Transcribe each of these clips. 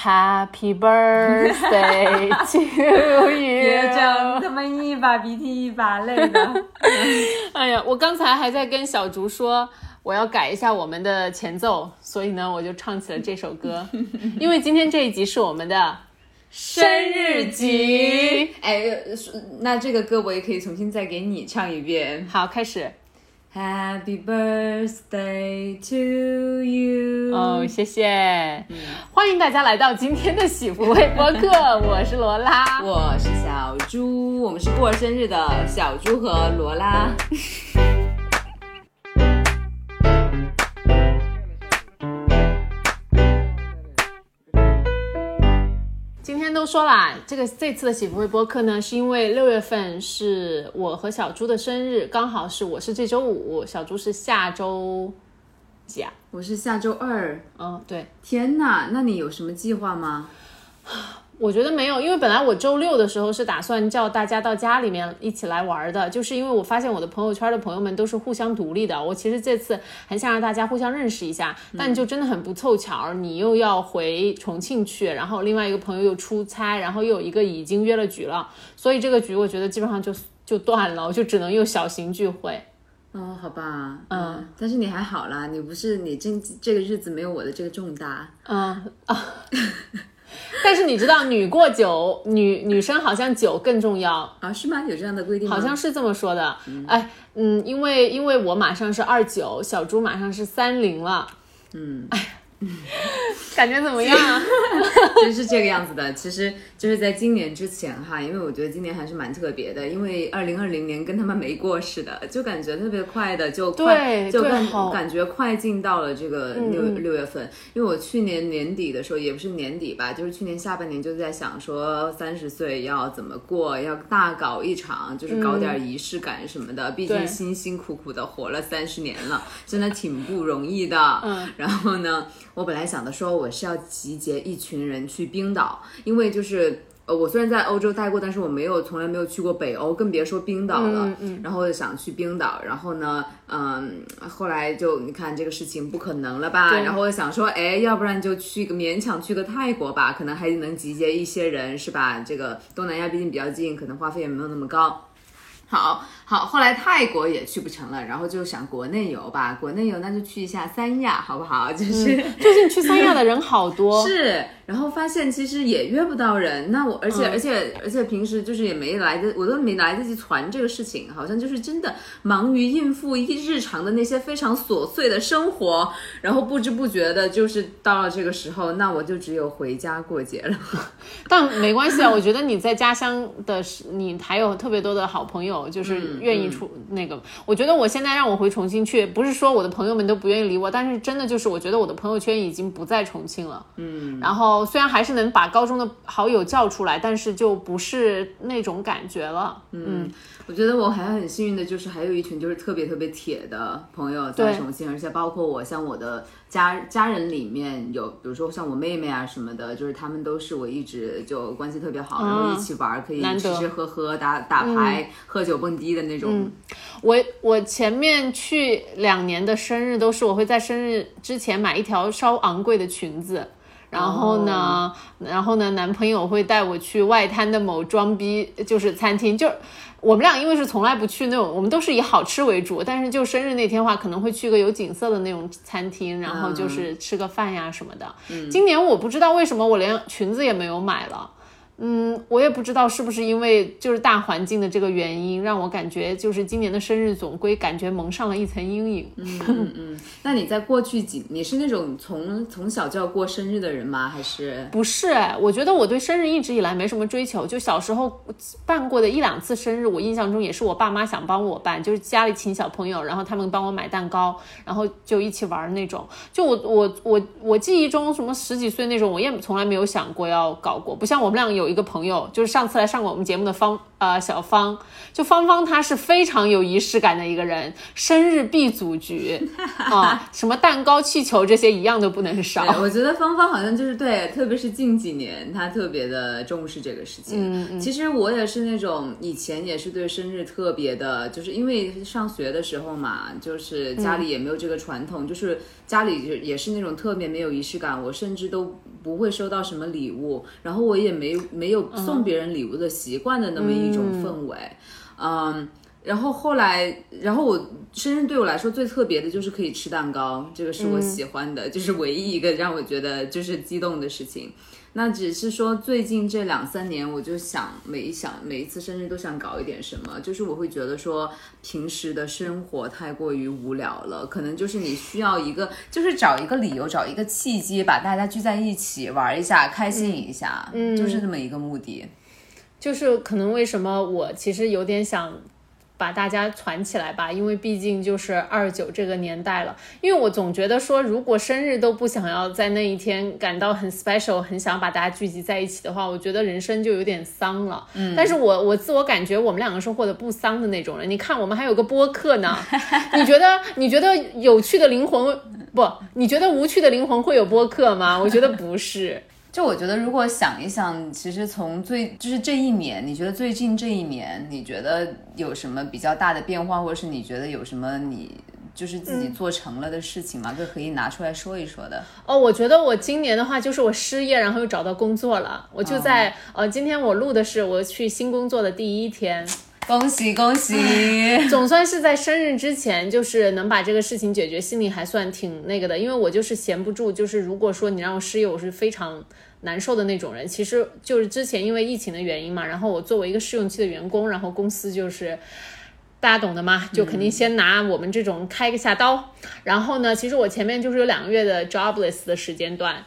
Happy birthday to you！别这样，他们一把鼻涕一把泪的。哎呀，我刚才还在跟小竹说我要改一下我们的前奏，所以呢，我就唱起了这首歌。因为今天这一集是我们的生日集。哎，那这个歌我也可以重新再给你唱一遍。好，开始。Happy birthday to you！哦，谢谢，欢迎大家来到今天的喜福微播客，我是罗拉，我是小猪，我们是过生日的小猪和罗拉。都说啦，这个这次的喜福会播客呢，是因为六月份是我和小猪的生日，刚好是我是这周五，小猪是下周几啊？我是下周二。嗯，对。天哪，那你有什么计划吗？我觉得没有，因为本来我周六的时候是打算叫大家到家里面一起来玩的，就是因为我发现我的朋友圈的朋友们都是互相独立的，我其实这次很想让大家互相认识一下，但就真的很不凑巧，你又要回重庆去，然后另外一个朋友又出差，然后又有一个已经约了局了，所以这个局我觉得基本上就就断了，我就只能用小型聚会。哦，好吧，嗯，但是你还好啦，你不是你这这个日子没有我的这个重大，嗯啊。但是你知道，女过九，女女生好像九更重要啊？是吗？有这样的规定好像是这么说的。哎，嗯，因为因为我马上是二九，小猪马上是三零了。嗯，哎。感觉怎么样？就 是这个样子的。其实就是在今年之前哈，因为我觉得今年还是蛮特别的，因为二零二零年跟他们没过似的，就感觉特别快的，就快就感感觉快进到了这个六六月份。因为我去年年底的时候，也不是年底吧，就是去年下半年就在想说三十岁要怎么过，要大搞一场，就是搞点仪式感什么的。毕竟辛辛苦苦的活了三十年了，真的挺不容易的。嗯，然后呢？我本来想的说我是要集结一群人去冰岛，因为就是呃我虽然在欧洲待过，但是我没有从来没有去过北欧，更别说冰岛了。嗯然后想去冰岛，然后呢，嗯，后来就你看这个事情不可能了吧？然后我想说，哎，要不然就去个勉强去个泰国吧，可能还能集结一些人，是吧？这个东南亚毕竟比较近，可能花费也没有那么高。好好，后来泰国也去不成了，然后就想国内游吧，国内游那就去一下三亚，好不好？就是最近去三亚的人好多，是。然后发现其实也约不到人，那我而且而且而且平时就是也没来得，我都没来得及传这个事情，好像就是真的忙于应付一日常的那些非常琐碎的生活，然后不知不觉的就是到了这个时候，那我就只有回家过节了。但没关系啊，我觉得你在家乡的，你还有特别多的好朋友，就是愿意出那个。我觉得我现在让我回重庆去，不是说我的朋友们都不愿意理我，但是真的就是我觉得我的朋友圈已经不在重庆了。嗯，然后。虽然还是能把高中的好友叫出来，但是就不是那种感觉了。嗯，我觉得我还很幸运的，就是还有一群就是特别特别铁的朋友在重庆，而且包括我，像我的家家人里面有，比如说像我妹妹啊什么的，就是他们都是我一直就关系特别好，然后一起玩，可以吃吃喝喝、打打牌、喝酒蹦迪的那种。我我前面去两年的生日都是我会在生日之前买一条稍昂贵的裙子。然后呢，然后呢，男朋友会带我去外滩的某装逼就是餐厅，就我们俩因为是从来不去那种，我们都是以好吃为主，但是就生日那天话，可能会去个有景色的那种餐厅，然后就是吃个饭呀什么的。今年我不知道为什么我连裙子也没有买了。嗯，我也不知道是不是因为就是大环境的这个原因，让我感觉就是今年的生日总归感觉蒙上了一层阴影。嗯嗯嗯。那你在过去几，你是那种从从小就要过生日的人吗？还是不是？我觉得我对生日一直以来没什么追求，就小时候办过的一两次生日，我印象中也是我爸妈想帮我办，就是家里请小朋友，然后他们帮我买蛋糕，然后就一起玩那种。就我我我我记忆中什么十几岁那种，我也从来没有想过要搞过，不像我们俩有。一个朋友就是上次来上过我们节目的方呃小芳，就芳芳她是非常有仪式感的一个人，生日必组局 啊，什么蛋糕、气球这些一样都不能少。我觉得芳芳好像就是对，特别是近几年她特别的重视这个事情。嗯嗯。其实我也是那种以前也是对生日特别的，就是因为上学的时候嘛，就是家里也没有这个传统，就是家里也是那种特别没有仪式感，我甚至都不会收到什么礼物，然后我也没没有送别人礼物的习惯的那么一种氛围，嗯。然后后来，然后我生日对我来说最特别的就是可以吃蛋糕，这个是我喜欢的，就是唯一一个让我觉得就是激动的事情。那只是说最近这两三年，我就想每想每一次生日都想搞一点什么，就是我会觉得说平时的生活太过于无聊了，可能就是你需要一个，就是找一个理由，找一个契机，把大家聚在一起玩一下，开心一下，嗯，就是这么一个目的。就是可能为什么我其实有点想。把大家攒起来吧，因为毕竟就是二九这个年代了。因为我总觉得说，如果生日都不想要在那一天感到很 special，很想把大家聚集在一起的话，我觉得人生就有点丧了。嗯，但是我我自我感觉我们两个是过得不丧的那种人。你看，我们还有个播客呢。你觉得你觉得有趣的灵魂不？你觉得无趣的灵魂会有播客吗？我觉得不是。就我觉得，如果想一想，其实从最就是这一年，你觉得最近这一年，你觉得有什么比较大的变化，或者是你觉得有什么你就是自己做成了的事情吗？就可以拿出来说一说的。哦，我觉得我今年的话，就是我失业，然后又找到工作了。我就在呃，今天我录的是我去新工作的第一天，恭喜恭喜！总算是在生日之前，就是能把这个事情解决，心里还算挺那个的。因为我就是闲不住，就是如果说你让我失业，我是非常。难受的那种人，其实就是之前因为疫情的原因嘛，然后我作为一个试用期的员工，然后公司就是大家懂的嘛，就肯定先拿我们这种开个下刀。然后呢，其实我前面就是有两个月的 jobless 的时间段，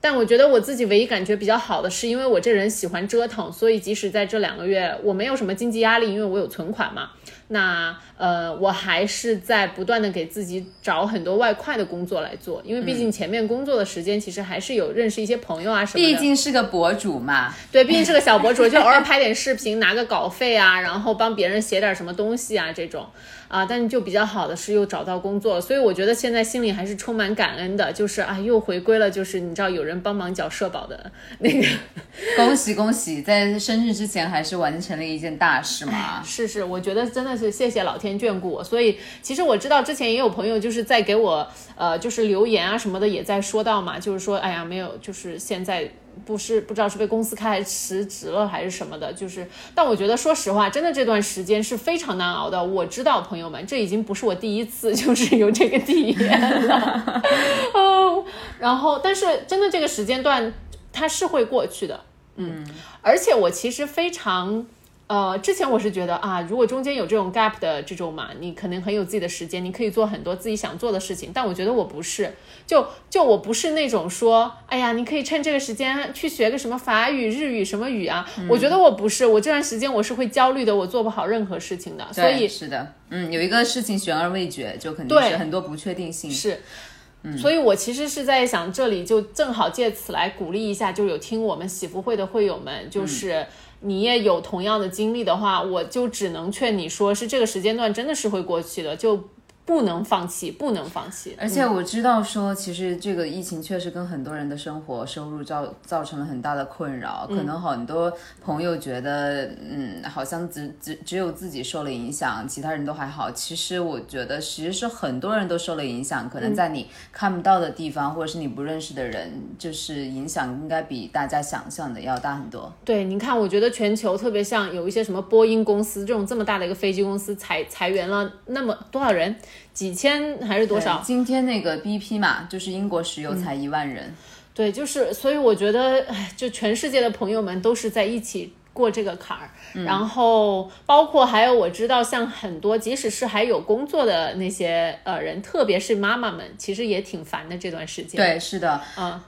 但我觉得我自己唯一感觉比较好的是，因为我这人喜欢折腾，所以即使在这两个月我没有什么经济压力，因为我有存款嘛。那呃，我还是在不断的给自己找很多外快的工作来做，因为毕竟前面工作的时间其实还是有认识一些朋友啊什么的。毕竟是个博主嘛，对，毕竟是个小博主，就偶尔拍点视频拿个稿费啊，然后帮别人写点什么东西啊这种。啊，但是就比较好的是又找到工作，所以我觉得现在心里还是充满感恩的，就是啊，又回归了，就是你知道有人帮忙缴社保的 那个，恭喜恭喜，在生日之前还是完成了一件大事嘛。是是，我觉得真的是谢谢老天眷顾我，所以其实我知道之前也有朋友就是在给我呃就是留言啊什么的也在说到嘛，就是说哎呀没有，就是现在。不是不知道是被公司开还辞职了还是什么的，就是，但我觉得说实话，真的这段时间是非常难熬的。我知道朋友们，这已经不是我第一次就是有这个体验了。哦，然后，但是真的这个时间段它是会过去的，嗯，而且我其实非常。呃，之前我是觉得啊，如果中间有这种 gap 的这种嘛，你可能很有自己的时间，你可以做很多自己想做的事情。但我觉得我不是，就就我不是那种说，哎呀，你可以趁这个时间去学个什么法语、日语什么语啊。我觉得我不是，我这段时间我是会焦虑的，我做不好任何事情的。所以是的，嗯，有一个事情悬而未决，就肯定是很多不确定性。是，嗯，所以我其实是在想，这里就正好借此来鼓励一下，就有听我们喜福会的会友们，就是。你也有同样的经历的话，我就只能劝你说，是这个时间段真的是会过去的，就。不能放弃，不能放弃。而且我知道说，其实这个疫情确实跟很多人的生活收入造造成了很大的困扰。可能很多朋友觉得，嗯，好像只只只有自己受了影响，其他人都还好。其实我觉得，其实是很多人都受了影响。可能在你看不到的地方，或者是你不认识的人，就是影响应该比大家想象的要大很多。对，你看，我觉得全球特别像有一些什么波音公司这种这么大的一个飞机公司，裁裁员了那么多少人。几千还是多少？今天那个 BP 嘛，就是英国石油才一万人。对，就是所以我觉得，哎，就全世界的朋友们都是在一起过这个坎儿。然后包括还有我知道，像很多即使是还有工作的那些呃人，特别是妈妈们，其实也挺烦的这段时间。对，是的，嗯。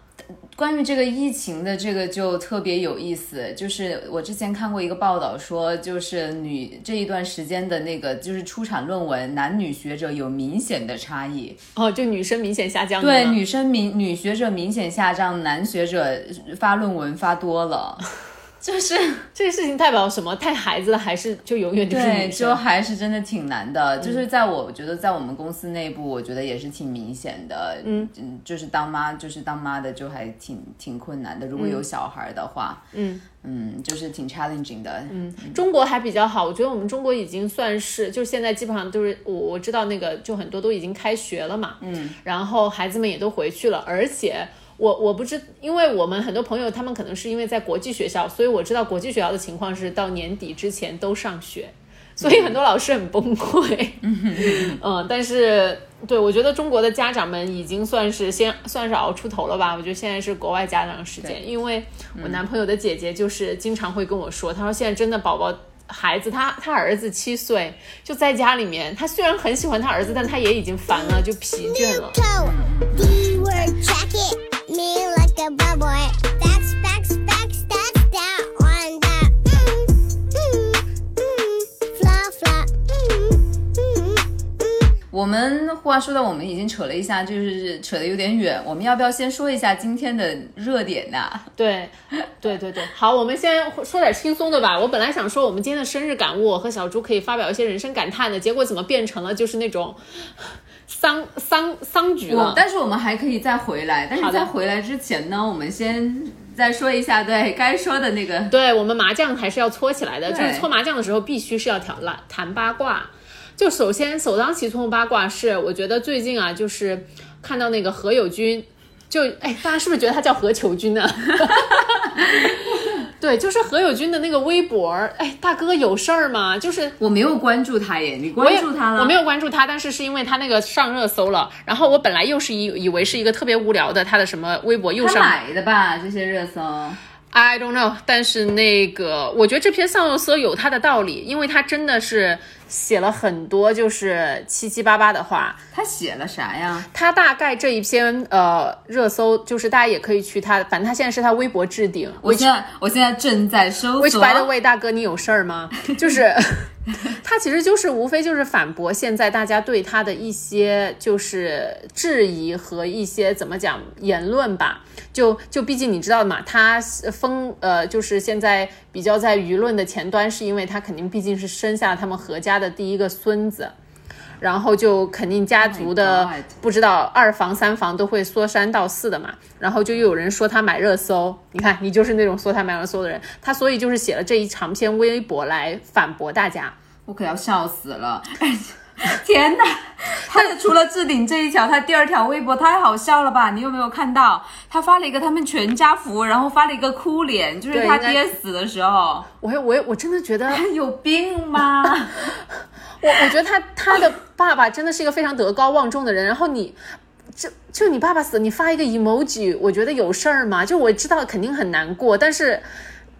关于这个疫情的这个就特别有意思，就是我之前看过一个报道说，就是女这一段时间的那个就是出产论文，男女学者有明显的差异。哦，就女生明显下降。对，女生明女学者明显下降，男学者发论文发多了。就是 这个事情代表什么？带孩子的还是就永远就是对，就还是真的挺难的。就是在我觉得，在我们公司内部，我觉得也是挺明显的。嗯嗯，就是当妈，就是当妈的就还挺挺困难的。如果有小孩的话，嗯嗯，就是挺 challenging 的。嗯，中国还比较好，我觉得我们中国已经算是，就是现在基本上都是我我知道那个就很多都已经开学了嘛。嗯，然后孩子们也都回去了，而且。我我不知，因为我们很多朋友他们可能是因为在国际学校，所以我知道国际学校的情况是到年底之前都上学，所以很多老师很崩溃。嗯，但是对我觉得中国的家长们已经算是先算是熬出头了吧。我觉得现在是国外家长时间，因为我男朋友的姐姐就是经常会跟我说，她说现在真的宝宝。孩子，他他儿子七岁，就在家里面。他虽然很喜欢他儿子，但他也已经烦了，就疲倦了。我们话说到，我们已经扯了一下，就是扯的有点远。我们要不要先说一下今天的热点呢？对，对对对，好，我们先说点轻松的吧。我本来想说我们今天的生日感悟和小猪可以发表一些人生感叹的，结果怎么变成了就是那种丧丧丧局了？但是我们还可以再回来。但是在回来之前呢，我们先再说一下，对 该说的那个，对我们麻将还是要搓起来的，就是搓麻将的时候必须是要挑烂谈八卦。就首先首当其冲的八卦是，我觉得最近啊，就是看到那个何猷君，就哎，大家是不是觉得他叫何求君呢？对，就是何猷君的那个微博，哎，大哥有事儿吗？就是我没有关注他耶，你关注他了？我没有关注他，但是是因为他那个上热搜了，然后我本来又是以以为是一个特别无聊的他的什么微博又上买的吧这些热搜。I don't know，但是那个我觉得这篇上热搜有它的道理，因为他真的是。写了很多就是七七八八的话，他写了啥呀？他大概这一篇呃热搜，就是大家也可以去他，反正他现在是他微博置顶。我现在我现在正在搜索。Which by the way，大哥你有事儿吗？就是他其实就是无非就是反驳现在大家对他的一些就是质疑和一些怎么讲言论吧。就就毕竟你知道嘛，他封呃就是现在比较在舆论的前端，是因为他肯定毕竟是生下他们何家的第一个孙子，然后就肯定家族的不知道二房三房都会说三道四的嘛，然后就又有人说他买热搜，你看你就是那种说他买热搜的人，他所以就是写了这一长篇微博来反驳大家，我可要笑死了。天哪！他除了置顶这一条，他第二条微博太好笑了吧？你有没有看到？他发了一个他们全家福，然后发了一个哭脸，就是他爹死的时候。我我我真的觉得 有病吗？我我觉得他他的爸爸真的是一个非常德高望重的人。然后你，就就你爸爸死，你发一个 emoji，我觉得有事儿吗？就我知道肯定很难过，但是。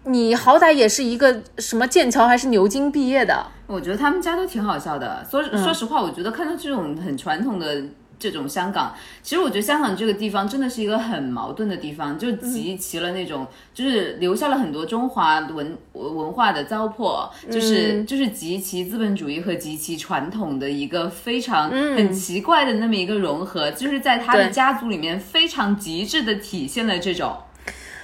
你好歹也是一个什么剑桥还是牛津毕业的？我觉得他们家都挺好笑的。说说实话，我觉得看到这种很传统的这种香港，其实我觉得香港这个地方真的是一个很矛盾的地方，就集齐了那种，就是留下了很多中华文文化的糟粕，就是就是集齐资本主义和极其传统的一个非常很奇怪的那么一个融合，就是在他的家族里面非常极致的体现了这种。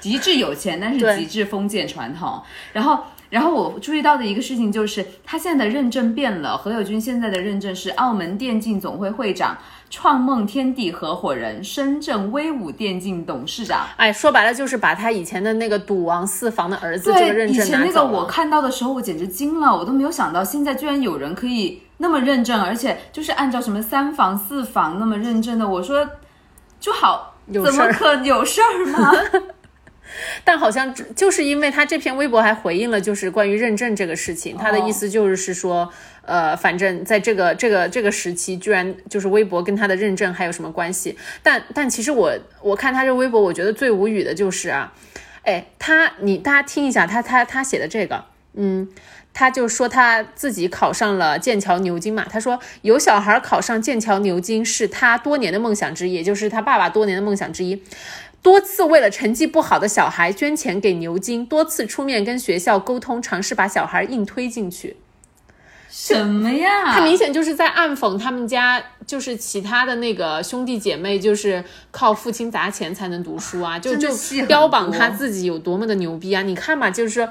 极致有钱，但是极致封建传统。然后，然后我注意到的一个事情就是，他现在的认证变了。何猷君现在的认证是澳门电竞总会会长、创梦天地合伙人、深圳威武电竞董事长。哎，说白了就是把他以前的那个赌王四房的儿子这个认证以前那个我看到的时候，我简直惊了，我都没有想到现在居然有人可以那么认证，而且就是按照什么三房四房那么认证的。我说，就好，怎么可有事儿吗？但好像就是因为他这篇微博还回应了，就是关于认证这个事情，他的意思就是说，呃，反正在这个这个这个时期，居然就是微博跟他的认证还有什么关系？但但其实我我看他这微博，我觉得最无语的就是啊，哎，他你大家听一下他他他写的这个，嗯，他就说他自己考上了剑桥牛津嘛，他说有小孩考上剑桥牛津是他多年的梦想之一，也就是他爸爸多年的梦想之一。多次为了成绩不好的小孩捐钱给牛津，多次出面跟学校沟通，尝试把小孩硬推进去。什么呀？他明显就是在暗讽他们家，就是其他的那个兄弟姐妹，就是靠父亲砸钱才能读书啊，就就标榜他自己有多么的牛逼啊！你看嘛，就是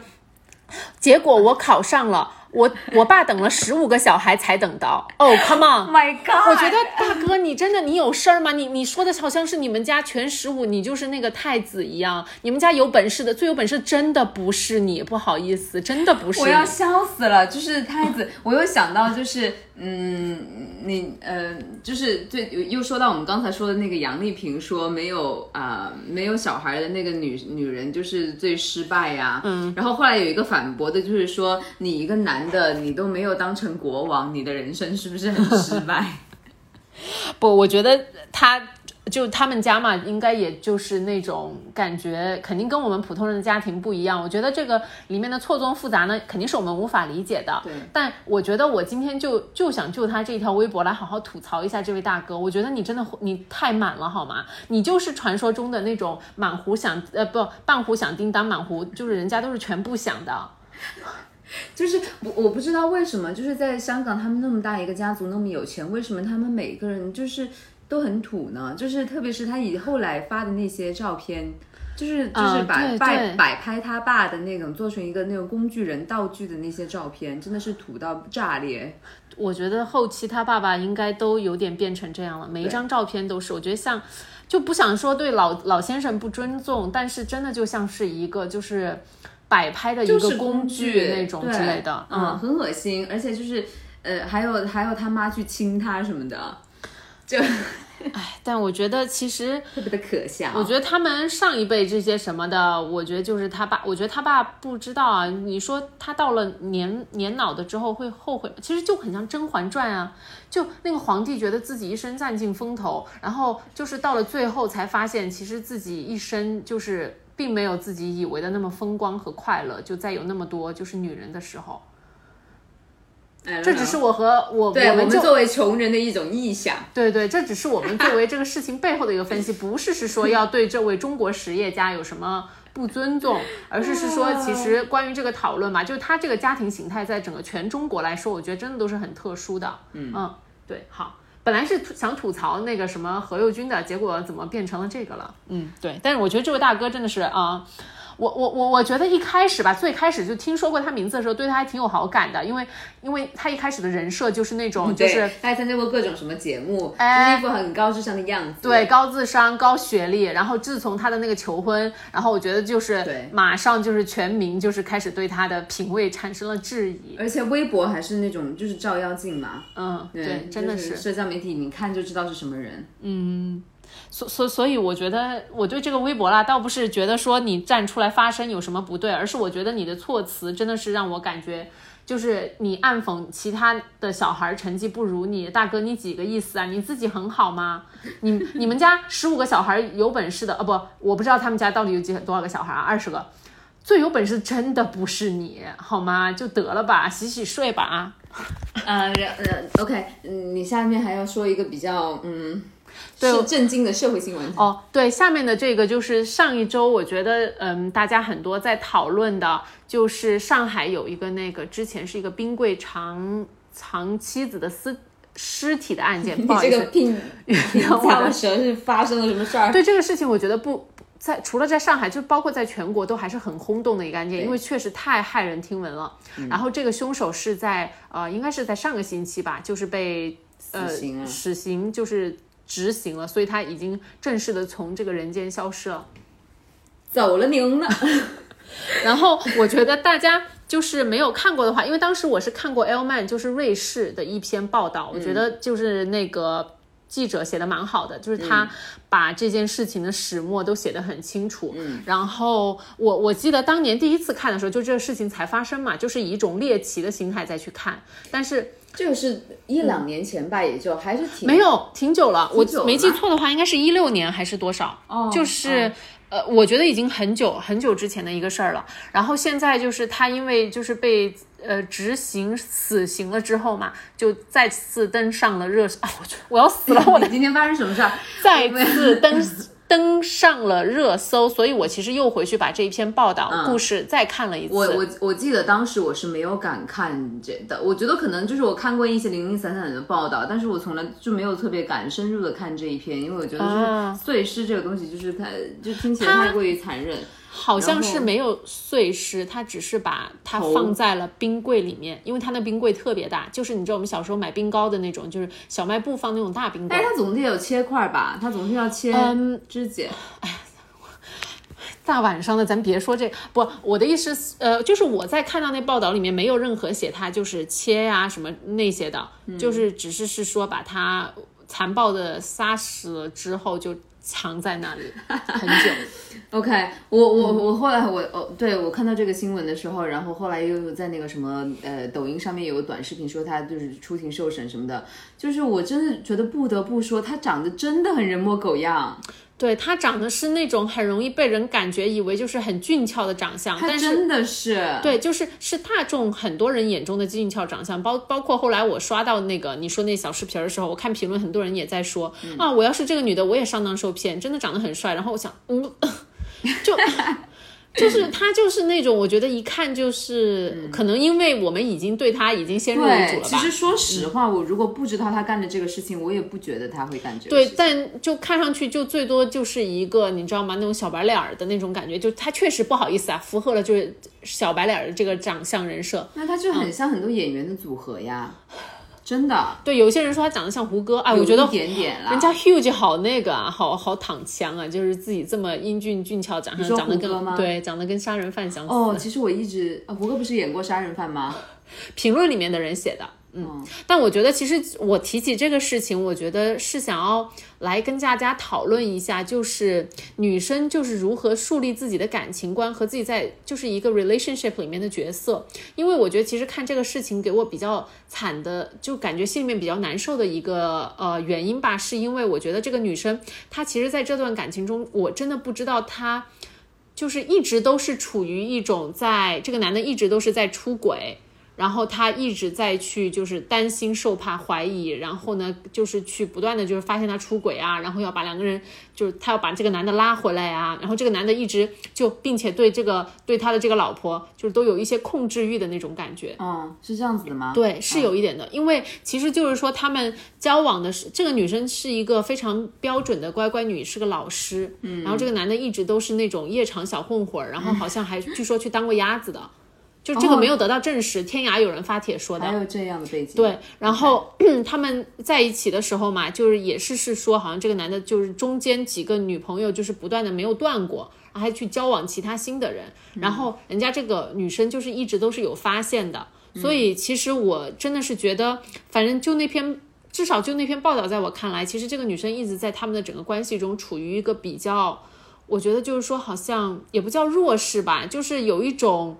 结果我考上了。我我爸等了十五个小孩才等到哦，Come on，My God！我觉得大哥，你真的你有事儿吗？你你说的好像是你们家全十五，你就是那个太子一样。你们家有本事的，最有本事真的不是你，不好意思，真的不是。我要笑死了，就是太子。我又想到就是嗯，你呃，就是对，又说到我们刚才说的那个杨丽萍说没有啊，没有小孩的那个女女人就是最失败呀。嗯，然后后来有一个反驳的，就是说你一个男的，你都没有当成国王，你的人生是不是很失败？不，我觉得他。就他们家嘛，应该也就是那种感觉，肯定跟我们普通人的家庭不一样。我觉得这个里面的错综复杂呢，肯定是我们无法理解的。对。但我觉得我今天就就想就他这条微博来好好吐槽一下这位大哥。我觉得你真的你太满了好吗？你就是传说中的那种满壶响呃不半壶响叮当满壶，就是人家都是全部响的。就是我我不知道为什么，就是在香港他们那么大一个家族那么有钱，为什么他们每个人就是。都很土呢，就是特别是他以后来发的那些照片，就是就是把摆摆拍他爸的那种做成一个那种工具人道具的那些照片，真的是土到炸裂。我觉得后期他爸爸应该都有点变成这样了，每一张照片都是。我觉得像就不想说对老老先生不尊重，但是真的就像是一个就是摆拍的一个工具那种之类的，嗯，很恶心。而且就是呃，还有还有他妈去亲他什么的。就，哎，但我觉得其实特别的可笑。我觉得他们上一辈这些什么的，我觉得就是他爸。我觉得他爸不知道啊。你说他到了年年老的之后会后悔吗？其实就很像《甄嬛传》啊，就那个皇帝觉得自己一生占尽风头，然后就是到了最后才发现，其实自己一生就是并没有自己以为的那么风光和快乐。就在有那么多就是女人的时候。这只是我和我对我们作为穷人的一种臆想。对对，这只是我们作为这个事情背后的一个分析，不是是说要对这位中国实业家有什么不尊重，而是是说其实关于这个讨论嘛，就是他这个家庭形态在整个全中国来说，我觉得真的都是很特殊的。嗯嗯，对，好，本来是想吐槽那个什么何猷君的，结果怎么变成了这个了？嗯，对，但是我觉得这位大哥真的是啊。我我我我觉得一开始吧，最开始就听说过他名字的时候，对他还挺有好感的，因为因为他一开始的人设就是那种，就是他还参加过各种什么节目，一副很高智商的样子，对，高智商、高学历。然后自从他的那个求婚，然后我觉得就是马上就是全民就是开始对他的品味产生了质疑，而且微博还是那种就是照妖镜嘛，嗯，对，真的是。社交媒体，你看就知道是什么人，嗯。所所所以，我觉得我对这个微博啦，倒不是觉得说你站出来发声有什么不对，而是我觉得你的措辞真的是让我感觉，就是你暗讽其他的小孩成绩不如你，大哥你几个意思啊？你自己很好吗？你你们家十五个小孩有本事的啊？不，我不知道他们家到底有几多少个小孩啊？二十个，最有本事真的不是你好吗？就得了吧，洗洗睡吧啊。呃呃，OK，嗯，你下面还要说一个比较嗯。是震惊的社会新闻哦。对，下面的这个就是上一周，我觉得，嗯，大家很多在讨论的，就是上海有一个那个之前是一个冰柜藏藏妻子的尸尸体的案件。你 这个病，我的舌是发生了什么事儿？对这个事情，我觉得不在除了在上海，就包括在全国都还是很轰动的一个案件，因为确实太骇人听闻了。然后这个凶手是在呃，应该是在上个星期吧，就是被呃死刑就是。执行了，所以他已经正式的从这个人间消失了，走了您了。然后我觉得大家就是没有看过的话，因为当时我是看过 L Man，就是瑞士的一篇报道，我觉得就是那个记者写的蛮好的，就是他把这件事情的始末都写得很清楚。嗯，然后我我记得当年第一次看的时候，就这个事情才发生嘛，就是以一种猎奇的心态再去看，但是。这个是一两年前吧，也就还是挺没有挺久了。我没记错的话，应该是一六年还是多少？哦，就是呃，我觉得已经很久很久之前的一个事儿了。然后现在就是他因为就是被呃执行死刑了之后嘛，就再次登上了热啊！我我要死了！我今天发生什么事儿？再次登。登上了热搜，所以我其实又回去把这一篇报道故事再看了一次。我我我记得当时我是没有敢看这的，我觉得可能就是我看过一些零零散散的报道，但是我从来就没有特别敢深入的看这一篇，因为我觉得就是碎尸这个东西就是太就听起来太过于残忍。好像是没有碎尸，他只是把它放在了冰柜里面，因为他那冰柜特别大，就是你知道我们小时候买冰糕的那种，就是小卖部放那种大冰柜。但是它总得有切块吧？它总是要切肢解。哎呀，大晚上的，咱别说这不，我的意思，呃，就是我在看到那报道里面没有任何写他就是切呀什么那些的，就是只是是说把他残暴的杀死了之后就。藏在那里很久。OK，我我我后来我哦，对我看到这个新闻的时候，然后后来又在那个什么呃抖音上面有个短视频说他就是出庭受审什么的，就是我真的觉得不得不说他长得真的很人模狗样。对他长得是那种很容易被人感觉以为就是很俊俏的长相，但是真的是对，就是是大众很多人眼中的俊俏长相，包包括后来我刷到那个你说那小视频的时候，我看评论很多人也在说啊，我要是这个女的我也上当受骗，真的长得很帅，然后我想嗯，就。就是他，就是那种我觉得一看就是可能因为我们已经对他已经先入为主了吧。其实说实话，我如果不知道他干的这个事情，我也不觉得他会感觉。对，但就看上去就最多就是一个你知道吗？那种小白脸儿的那种感觉，就他确实不好意思啊，符合了就是小白脸的这个长相人设。那他就很像很多演员的组合呀。真的，对有些人说他长得像胡歌，哎，我觉得点点人家 huge 好那个啊，好好躺枪啊，就是自己这么英俊俊俏，长相长得跟对长得跟杀人犯相似。哦，其实我一直胡歌不是演过杀人犯吗？评论里面的人写的。嗯，但我觉得其实我提起这个事情，我觉得是想要来跟大家讨论一下，就是女生就是如何树立自己的感情观和自己在就是一个 relationship 里面的角色。因为我觉得其实看这个事情给我比较惨的，就感觉心里面比较难受的一个呃原因吧，是因为我觉得这个女生她其实在这段感情中，我真的不知道她就是一直都是处于一种在这个男的一直都是在出轨。然后他一直在去，就是担心、受怕、怀疑，然后呢，就是去不断的就是发现他出轨啊，然后要把两个人，就是他要把这个男的拉回来啊，然后这个男的一直就，并且对这个对他的这个老婆，就是都有一些控制欲的那种感觉。嗯，是这样子的吗？对，是有一点的，因为其实就是说他们交往的是这个女生是一个非常标准的乖乖女，是个老师，嗯，然后这个男的一直都是那种夜场小混混，然后好像还据说去当过鸭子的。就这个没有得到证实，天涯有人发帖说的，还有这样的背景。对，然后 他们在一起的时候嘛，就是也是是说，好像这个男的就是中间几个女朋友就是不断的没有断过，还去交往其他新的人，然后人家这个女生就是一直都是有发现的，所以其实我真的是觉得，反正就那篇，至少就那篇报道，在我看来，其实这个女生一直在他们的整个关系中处于一个比较，我觉得就是说好像也不叫弱势吧，就是有一种。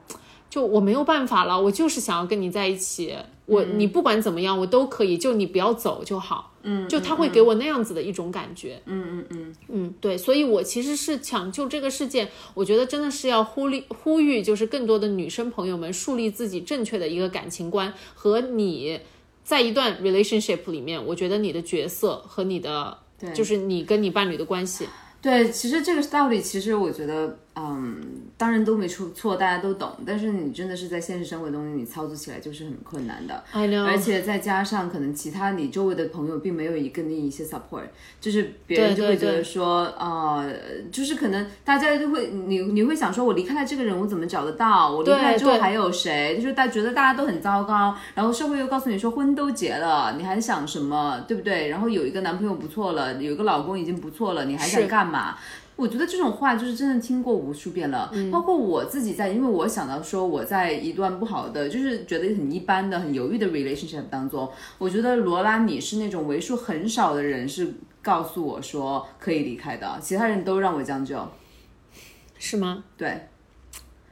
就我没有办法了，我就是想要跟你在一起，我你不管怎么样，我都可以，就你不要走就好。嗯，就他会给我那样子的一种感觉。嗯嗯嗯嗯，对，所以我其实是抢救这个事件，我觉得真的是要呼吁呼吁，就是更多的女生朋友们树立自己正确的一个感情观和你在一段 relationship 里面，我觉得你的角色和你的，就是你跟你伴侣的关系。对，其实这个道理，其实我觉得。嗯，当然都没出错，大家都懂。但是你真的是在现实生活中，你操作起来就是很困难的。而且再加上可能其他你周围的朋友并没有一个你一些 support，就是别人就会觉得说，呃，就是可能大家就会你你会想说，我离开了这个人，我怎么找得到？我离开之后还有谁？就是大觉得大家都很糟糕，然后社会又告诉你说婚都结了，你还想什么？对不对？然后有一个男朋友不错了，有一个老公已经不错了，你还想干嘛？我觉得这种话就是真的听过无数遍了，包括我自己在，因为我想到说我在一段不好的，就是觉得很一般的、很犹豫的 relationship 当中，我觉得罗拉你是那种为数很少的人是告诉我说可以离开的，其他人都让我将就，是吗？对，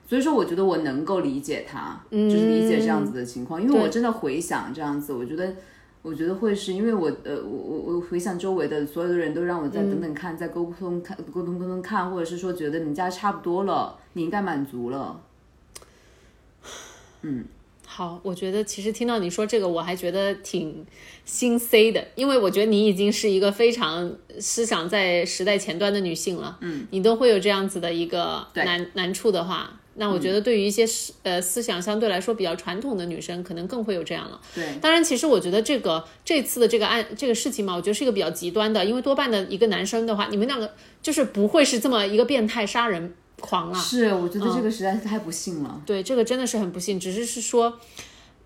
所以说我觉得我能够理解他，就是理解这样子的情况，因为我真的回想这样子，我觉得。我觉得会是因为我呃我我我回想周围的所有的人都让我再等等看，再沟通看沟通沟通看，或者是说觉得你家差不多了，你应该满足了。嗯，好，我觉得其实听到你说这个，我还觉得挺心塞的，因为我觉得你已经是一个非常思想在时代前端的女性了，嗯，你都会有这样子的一个难难处的话。那我觉得，对于一些思呃思想相对来说比较传统的女生，可能更会有这样了。对，当然，其实我觉得这个这次的这个案这个事情嘛，我觉得是一个比较极端的，因为多半的一个男生的话，你们两个就是不会是这么一个变态杀人狂啊。是，我觉得这个实在是太不幸了。对，这个真的是很不幸，只是是说。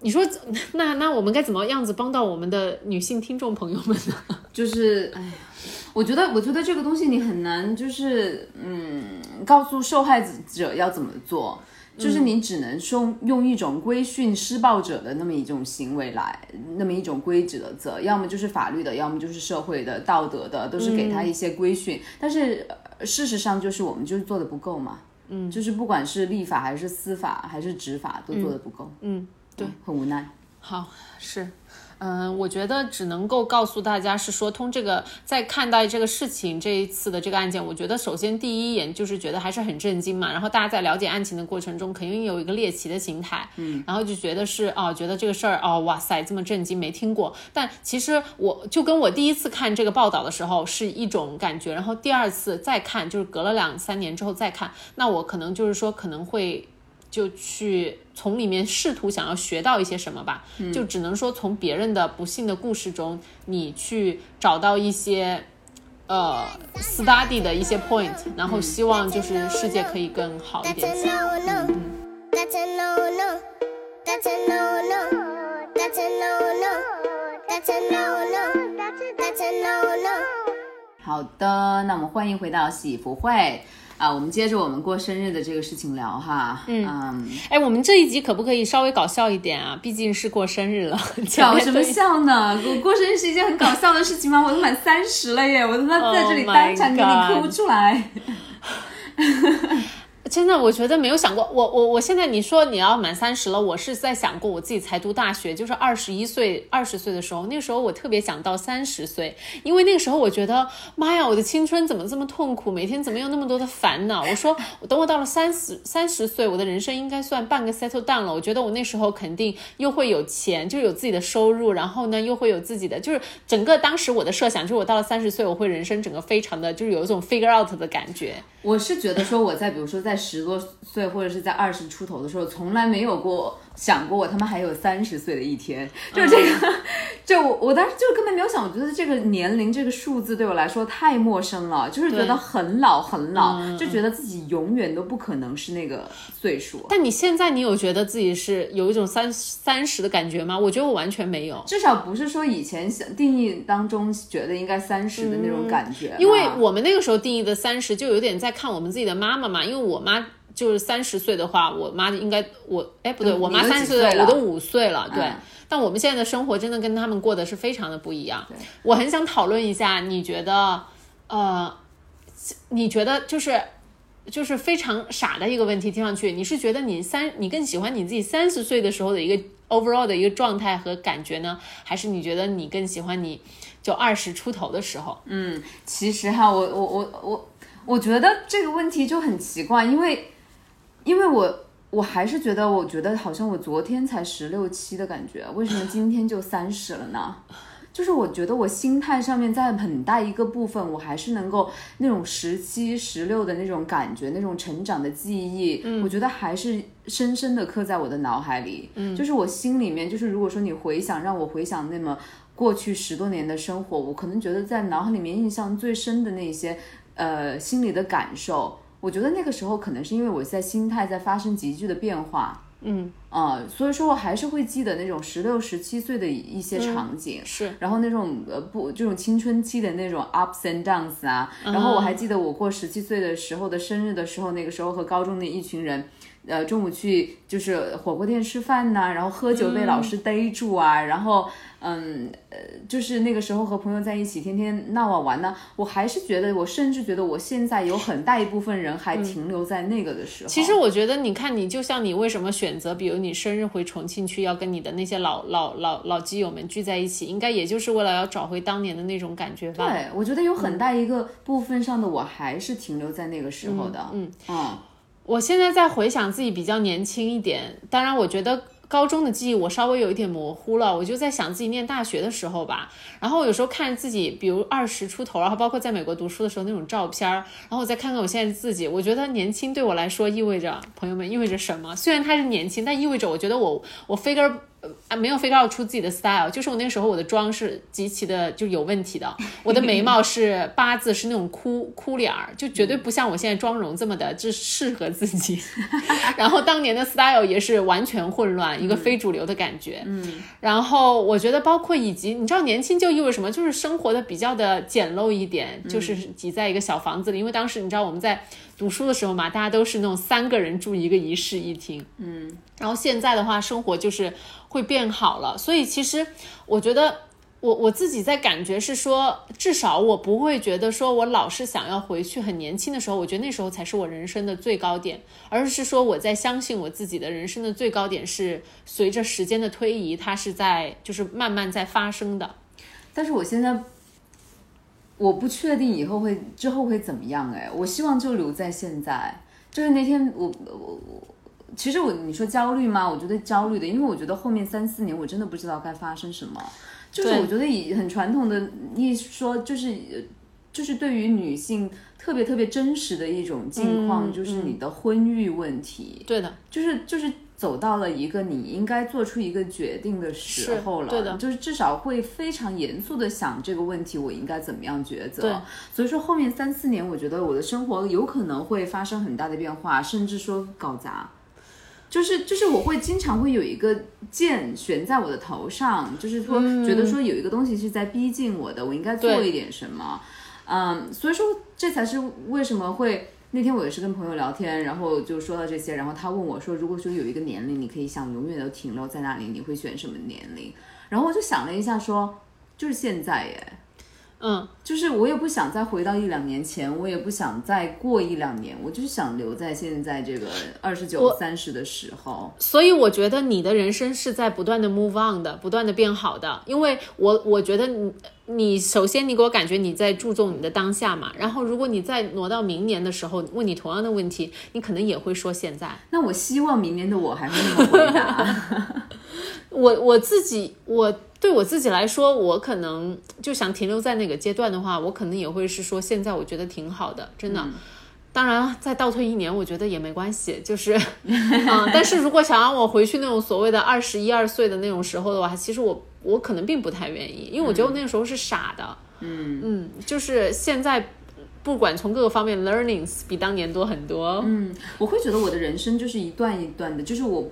你说 那那我们该怎么样子帮到我们的女性听众朋友们呢？就是哎呀，我觉得我觉得这个东西你很难，就是嗯，告诉受害者要怎么做。就是你只能说用一种规训施暴者的那么一种行为来，那么一种规则，则要么就是法律的，要么就是社会的道德的，都是给他一些规训。但是事实上就是我们就是做的不够嘛，嗯，就是不管是立法还是司法还是执法都做的不够，嗯，对，很无奈。好，是。嗯，我觉得只能够告诉大家是说，通这个在看待这个事情这一次的这个案件，我觉得首先第一眼就是觉得还是很震惊嘛。然后大家在了解案情的过程中，肯定有一个猎奇的心态，嗯，然后就觉得是哦，觉得这个事儿哦，哇塞，这么震惊，没听过。但其实我就跟我第一次看这个报道的时候是一种感觉，然后第二次再看，就是隔了两三年之后再看，那我可能就是说可能会。就去从里面试图想要学到一些什么吧，就只能说从别人的不幸的故事中，你去找到一些呃 study 的一些 point，然后希望就是世界可以更好一点。好的，那我们欢迎回到喜福会。啊，我们接着我们过生日的这个事情聊哈。嗯，哎，我们这一集可不可以稍微搞笑一点啊？毕竟是过生日了，搞什么笑呢？我过生日是一件很搞笑的事情吗？我都满三十了耶，我他妈在这里当场给你哭出来。真的，我觉得没有想过，我我我现在你说你要满三十了，我是在想过我自己才读大学，就是二十一岁、二十岁的时候，那时候我特别想到三十岁，因为那个时候我觉得，妈呀，我的青春怎么这么痛苦，每天怎么有那么多的烦恼？我说，等我到了三十三十岁，我的人生应该算半个 settle down 了。我觉得我那时候肯定又会有钱，就有自己的收入，然后呢又会有自己的，就是整个当时我的设想，就是我到了三十岁，我会人生整个非常的就是有一种 figure out 的感觉。我是觉得说我在比如说在十多岁或者是在二十出头的时候，从来没有过。想过我他妈还有三十岁的一天，就这个，就我我当时就根本没有想，我觉得这个年龄这个数字对我来说太陌生了，就是觉得很老很老，就觉得自己永远都不可能是那个岁数。但你现在你有觉得自己是有一种三三十的感觉吗？我觉得我完全没有，至少不是说以前想定义当中觉得应该三十的那种感觉。因为我们那个时候定义的三十，就有点在看我们自己的妈妈嘛，因为我妈。就是三十岁的话，我妈应该我哎不对，我妈三十岁，我都五岁了。对，但我们现在的生活真的跟他们过的是非常的不一样。我很想讨论一下，你觉得呃，你觉得就是就是非常傻的一个问题，听上去你是觉得你三你更喜欢你自己三十岁的时候的一个 overall 的一个状态和感觉呢，还是你觉得你更喜欢你就二十出头的时候？嗯，其实哈，我我我我我觉得这个问题就很奇怪，因为。因为我我还是觉得，我觉得好像我昨天才十六七的感觉，为什么今天就三十了呢？就是我觉得我心态上面在很大一个部分，我还是能够那种十七十六的那种感觉，那种成长的记忆，我觉得还是深深的刻在我的脑海里。嗯，就是我心里面，就是如果说你回想，让我回想那么过去十多年的生活，我可能觉得在脑海里面印象最深的那些，呃，心里的感受。我觉得那个时候可能是因为我在心态在发生急剧的变化，嗯啊，所以说我还是会记得那种十六、十七岁的一些场景，是，然后那种呃不这种青春期的那种 ups and downs 啊，然后我还记得我过十七岁的时候的生日的时候，那个时候和高中的一群人。呃，中午去就是火锅店吃饭呐，然后喝酒被老师逮住啊，然后嗯呃，就是那个时候和朋友在一起天天闹啊玩呢。我还是觉得，我甚至觉得我现在有很大一部分人还停留在那个的时候。其实我觉得，你看你就像你为什么选择，比如你生日回重庆去，要跟你的那些老老老老基友们聚在一起，应该也就是为了要找回当年的那种感觉吧？对，我觉得有很大一个部分上的我还是停留在那个时候的。嗯嗯。我现在在回想自己比较年轻一点，当然我觉得高中的记忆我稍微有一点模糊了，我就在想自己念大学的时候吧。然后有时候看自己，比如二十出头，然后包括在美国读书的时候那种照片，然后我再看看我现在自己，我觉得年轻对我来说意味着，朋友们意味着什么？虽然他是年轻，但意味着我觉得我我 figure 啊，没有非要出自己的 style，就是我那时候我的妆是极其的就有问题的，我的眉毛是八字是那种哭哭脸儿，就绝对不像我现在妆容这么的就适合自己。然后当年的 style 也是完全混乱，一个非主流的感觉。嗯，然后我觉得包括以及你知道年轻就意味着什么，就是生活的比较的简陋一点，就是挤在一个小房子里，因为当时你知道我们在。读书的时候嘛，大家都是那种三个人住一个一室一厅，嗯，然后现在的话，生活就是会变好了，所以其实我觉得我我自己在感觉是说，至少我不会觉得说我老是想要回去很年轻的时候，我觉得那时候才是我人生的最高点，而是说我在相信我自己的人生的最高点是随着时间的推移，它是在就是慢慢在发生的，但是我现在。我不确定以后会之后会怎么样哎，我希望就留在现在。就是那天我我我，其实我你说焦虑吗？我觉得焦虑的，因为我觉得后面三四年我真的不知道该发生什么。就是我觉得以很传统的一说，就是就是对于女性特别特别真实的一种境况，就是你的婚育问题。对的，就是就是。走到了一个你应该做出一个决定的时候了，对的，就是至少会非常严肃的想这个问题，我应该怎么样抉择。所以说后面三四年，我觉得我的生活有可能会发生很大的变化，甚至说搞砸。就是就是我会经常会有一个剑悬在我的头上，就是说觉得说有一个东西是在逼近我的，我应该做一点什么。嗯，所以说这才是为什么会。那天我也是跟朋友聊天，然后就说到这些，然后他问我说：“如果说有一个年龄，你可以想永远都停留在那里，你会选什么年龄？”然后我就想了一下，说：“就是现在耶。”嗯，就是我也不想再回到一两年前，我也不想再过一两年，我就是想留在现在这个二十九、三十的时候。所以我觉得你的人生是在不断的 move on 的，不断的变好的。因为我我觉得你，你首先你给我感觉你在注重你的当下嘛。然后如果你再挪到明年的时候问你同样的问题，你可能也会说现在。那我希望明年的我还会那么回答。我我自己我。对我自己来说，我可能就想停留在那个阶段的话，我可能也会是说，现在我觉得挺好的，真的。当然，再倒退一年，我觉得也没关系，就是，嗯。但是如果想让我回去那种所谓的二十一二岁的那种时候的话，其实我我可能并不太愿意，因为我觉得我那个时候是傻的。嗯嗯，就是现在，不管从各个方面，learnings 比当年多很多。嗯，我会觉得我的人生就是一段一段的，就是我。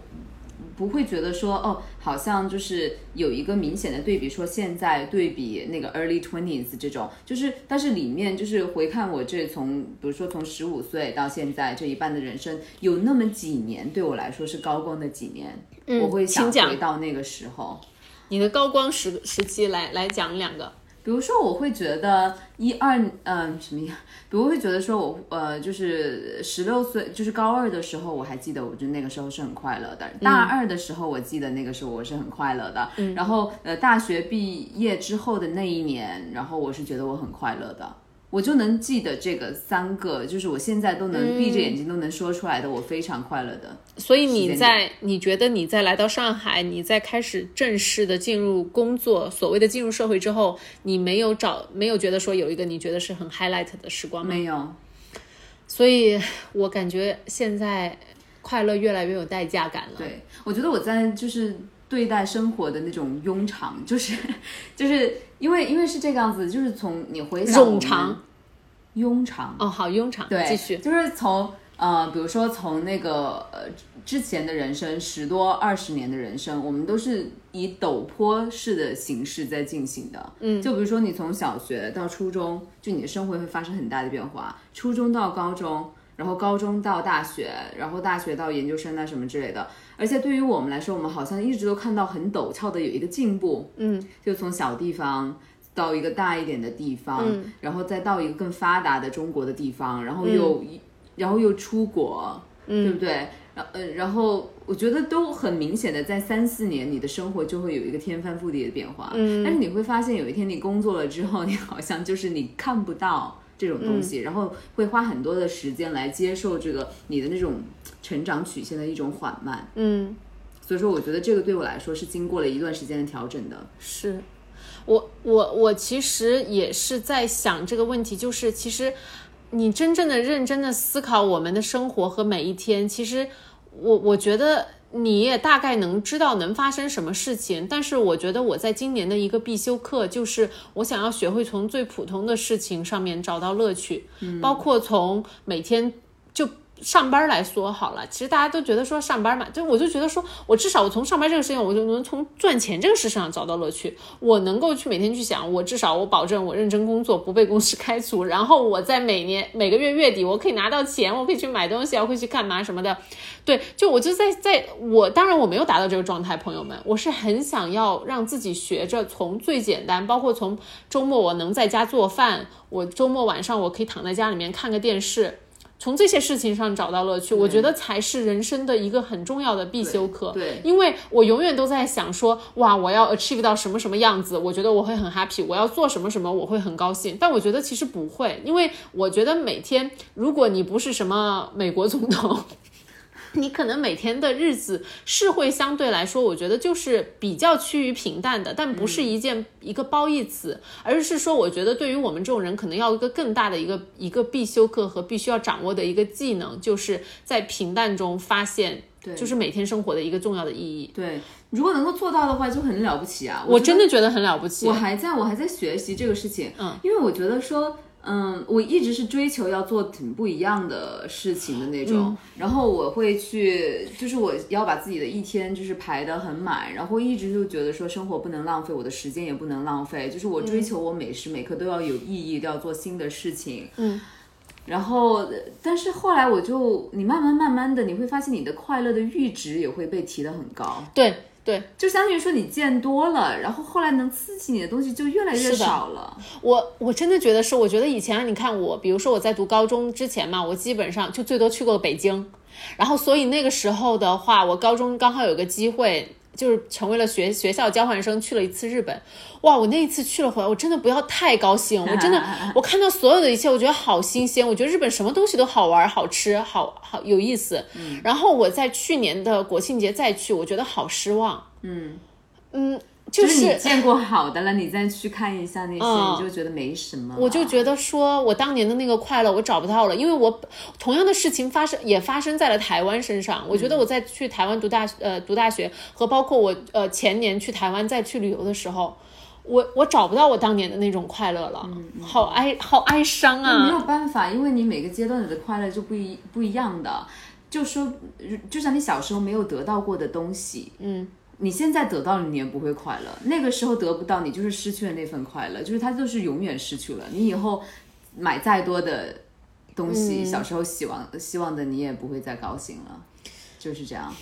不会觉得说哦，好像就是有一个明显的对比，说现在对比那个 early twenties 这种，就是但是里面就是回看我这从，比如说从十五岁到现在这一半的人生，有那么几年对我来说是高光的几年，我会想回到那个时候。你的高光时时期来来讲两个。比如说，我会觉得一二，嗯，什么呀？比如会觉得说，我呃，就是十六岁，就是高二的时候，我还记得，我就那个时候是很快乐的。大二的时候，我记得那个时候我是很快乐的。然后，呃，大学毕业之后的那一年，然后我是觉得我很快乐的。我就能记得这个三个，就是我现在都能闭着眼睛都能说出来的，我非常快乐的。所以你在你觉得你在来到上海，你在开始正式的进入工作，所谓的进入社会之后，你没有找没有觉得说有一个你觉得是很 highlight 的时光吗？没有。所以我感觉现在快乐越来越有代价感了。对，我觉得我在就是对待生活的那种庸常，就是就是。因为因为是这个样子，就是从你回想冗长、庸常哦，好庸常，对，继续，就是从呃，比如说从那个呃之前的人生十多二十年的人生，我们都是以陡坡式的形式在进行的，嗯，就比如说你从小学到初中，就你的生活会发生很大的变化，初中到高中。然后高中到大学，然后大学到研究生啊什么之类的，而且对于我们来说，我们好像一直都看到很陡峭的有一个进步，嗯，就从小地方到一个大一点的地方，嗯。然后再到一个更发达的中国的地方，然后又，然后又出国，对不对？然呃，然后我觉得都很明显的，在三四年，你的生活就会有一个天翻覆地的变化，嗯，但是你会发现有一天你工作了之后，你好像就是你看不到。这种东西，然后会花很多的时间来接受这个你的那种成长曲线的一种缓慢，嗯，所以说我觉得这个对我来说是经过了一段时间的调整的。是，我我我其实也是在想这个问题，就是其实你真正的认真的思考我们的生活和每一天，其实我我觉得你也大概能知道能发生什么事情。但是我觉得我在今年的一个必修课就是我想要学会从最普通的事情上面找到乐趣，包括从每天就。上班来说好了，其实大家都觉得说上班嘛，就我就觉得说，我至少我从上班这个事情，我就能从赚钱这个事上找到乐趣。我能够去每天去想，我至少我保证我认真工作，不被公司开除，然后我在每年每个月月底我可以拿到钱，我可以去买东西，我可以去干嘛什么的。对，就我就在在我当然我没有达到这个状态，朋友们，我是很想要让自己学着从最简单，包括从周末我能在家做饭，我周末晚上我可以躺在家里面看个电视。从这些事情上找到乐趣，我觉得才是人生的一个很重要的必修课。对，因为我永远都在想说，哇，我要 achieve 到什么什么样子，我觉得我会很 happy，我要做什么什么，我会很高兴。但我觉得其实不会，因为我觉得每天，如果你不是什么美国总统。你可能每天的日子是会相对来说，我觉得就是比较趋于平淡的，但不是一件一个褒义词，而是说，我觉得对于我们这种人，可能要一个更大的一个一个必修课和必须要掌握的一个技能，就是在平淡中发现，对，就是每天生活的一个重要的意义。对，如果能够做到的话，就很了不起啊！我真的觉得很了不起。我还在我还在学习这个事情，嗯，因为我觉得说。嗯，我一直是追求要做挺不一样的事情的那种，然后我会去，就是我要把自己的一天就是排得很满，然后一直就觉得说生活不能浪费，我的时间也不能浪费，就是我追求我每时每刻都要有意义，都要做新的事情。嗯，然后，但是后来我就，你慢慢慢慢的，你会发现你的快乐的阈值也会被提得很高。对。对，就相当于说你见多了，然后后来能刺激你的东西就越来越少了。我我真的觉得是，我觉得以前你看我，比如说我在读高中之前嘛，我基本上就最多去过北京，然后所以那个时候的话，我高中刚好有个机会。就是成为了学学校交换生，去了一次日本，哇！我那一次去了回来，我真的不要太高兴，我真的，我看到所有的一切，我觉得好新鲜，我觉得日本什么东西都好玩、好吃、好好有意思。嗯，然后我在去年的国庆节再去，我觉得好失望。嗯嗯。就是你 见过好的了，你再去看一下那些，你就觉得没什么。我就觉得说，我当年的那个快乐我找不到了，因为我 同样的事情发生也发生在了台湾身上。我觉得我在去台湾读大呃读大学和包括我呃前年去台湾再去旅游的时候，我我找不到我当年的那种快乐了，好哀好哀伤啊！没有办法，因为你每个阶段的快乐就不一不一样的。就说就像你小时候没有得到过的东西，嗯。你现在得到了，你也不会快乐。那个时候得不到，你就是失去了那份快乐，就是它就是永远失去了。你以后买再多的东西，小时候希望希望的，你也不会再高兴了，就是这样。